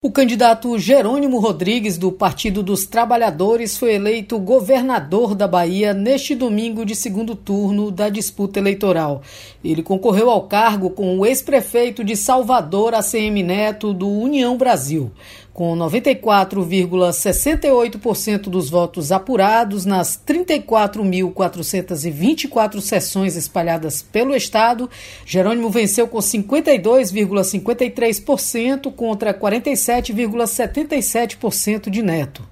O candidato Jerônimo Rodrigues, do Partido dos Trabalhadores, foi eleito governador da Bahia neste domingo de segundo turno da disputa eleitoral. Ele concorreu ao cargo com o ex-prefeito de Salvador, ACM Neto, do União Brasil. Com 94,68% dos votos apurados nas 34.424 sessões espalhadas pelo Estado, Jerônimo venceu com 52,53% contra 47,77% de Neto.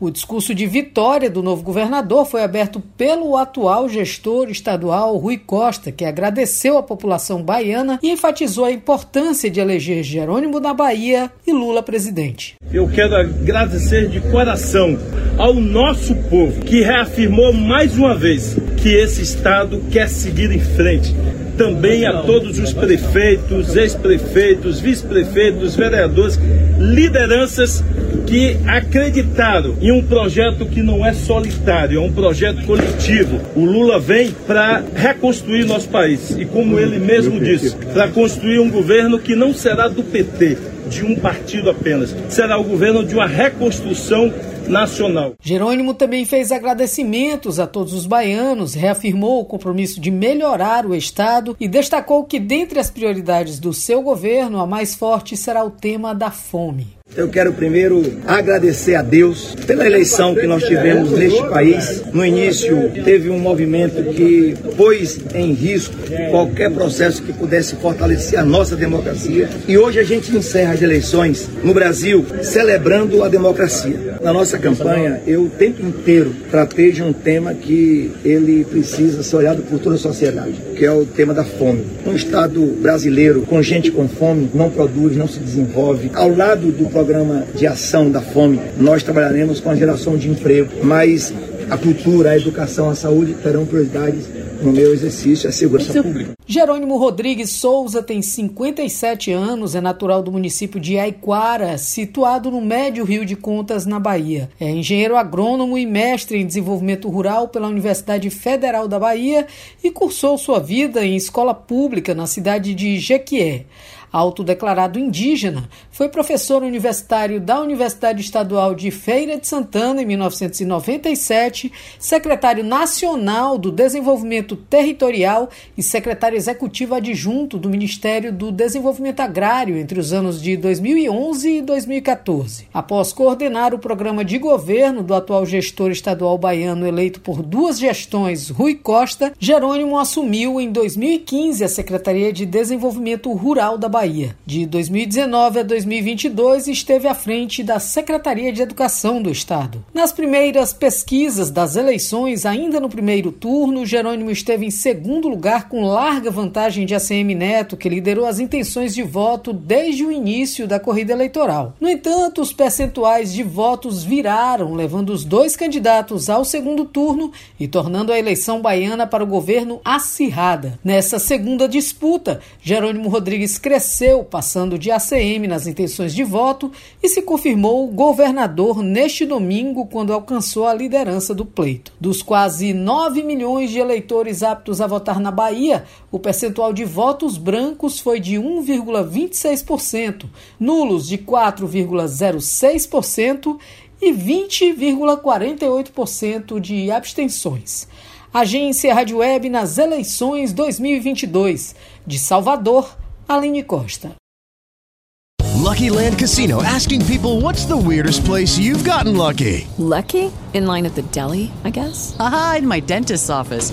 O discurso de vitória do novo governador foi aberto pelo atual gestor estadual Rui Costa, que agradeceu à população baiana e enfatizou a importância de eleger Jerônimo na Bahia e Lula presidente. Eu quero agradecer de coração ao nosso povo que reafirmou mais uma vez que esse estado quer seguir em frente também a todos os prefeitos, ex-prefeitos, vice-prefeitos, vereadores, lideranças que acreditaram em um projeto que não é solitário, é um projeto coletivo. O Lula vem para reconstruir nosso país e, como ele mesmo disse, para construir um governo que não será do PT, de um partido apenas, será o governo de uma reconstrução nacional. Jerônimo também fez agradecimentos a todos os baianos, reafirmou o compromisso de melhorar o Estado e destacou que, dentre as prioridades do seu governo, a mais forte será o tema da fome. Eu quero primeiro agradecer a Deus pela eleição que nós tivemos neste país. No início, teve um movimento que pôs em risco qualquer processo que pudesse fortalecer a nossa democracia. E hoje a gente encerra as eleições no Brasil celebrando a democracia. Na nossa campanha, eu o tempo inteiro tratei de um tema que ele precisa ser olhado por toda a sociedade, que é o tema da fome. Um Estado brasileiro com gente com fome não produz, não se desenvolve. Ao lado do programa de ação da fome, nós trabalharemos com a geração de emprego, mas a cultura, a educação, a saúde terão prioridades no meu exercício, a segurança pública. Jerônimo Rodrigues Souza tem 57 anos, é natural do município de Aiquara, situado no Médio Rio de Contas, na Bahia. É engenheiro agrônomo e mestre em desenvolvimento rural pela Universidade Federal da Bahia e cursou sua vida em escola pública na cidade de Jequié. Autodeclarado indígena, foi professor universitário da Universidade Estadual de Feira de Santana em 1997, secretário nacional do Desenvolvimento Territorial e secretário executivo adjunto do Ministério do Desenvolvimento Agrário entre os anos de 2011 e 2014. Após coordenar o programa de governo do atual gestor estadual baiano eleito por duas gestões, Rui Costa, Jerônimo assumiu em 2015 a Secretaria de Desenvolvimento Rural da Bahia. De 2019 a 2022, esteve à frente da Secretaria de Educação do Estado. Nas primeiras pesquisas das eleições, ainda no primeiro turno, Jerônimo esteve em segundo lugar com larga vantagem de ACM Neto, que liderou as intenções de voto desde o início da corrida eleitoral. No entanto, os percentuais de votos viraram, levando os dois candidatos ao segundo turno e tornando a eleição baiana para o governo acirrada. Nessa segunda disputa, Jerônimo Rodrigues cresceu passando de ACM nas intenções de voto e se confirmou governador neste domingo, quando alcançou a liderança do pleito. Dos quase 9 milhões de eleitores aptos a votar na Bahia, o percentual de votos brancos foi de 1,26%, nulos de 4,06% e 20,48% de abstenções. Agência Rádio Web nas eleições 2022. De Salvador, Aline Costa. Lucky Land Casino asking people what's the weirdest place you've gotten lucky? Lucky? In line at the deli, I guess? Aha, in my dentist's office.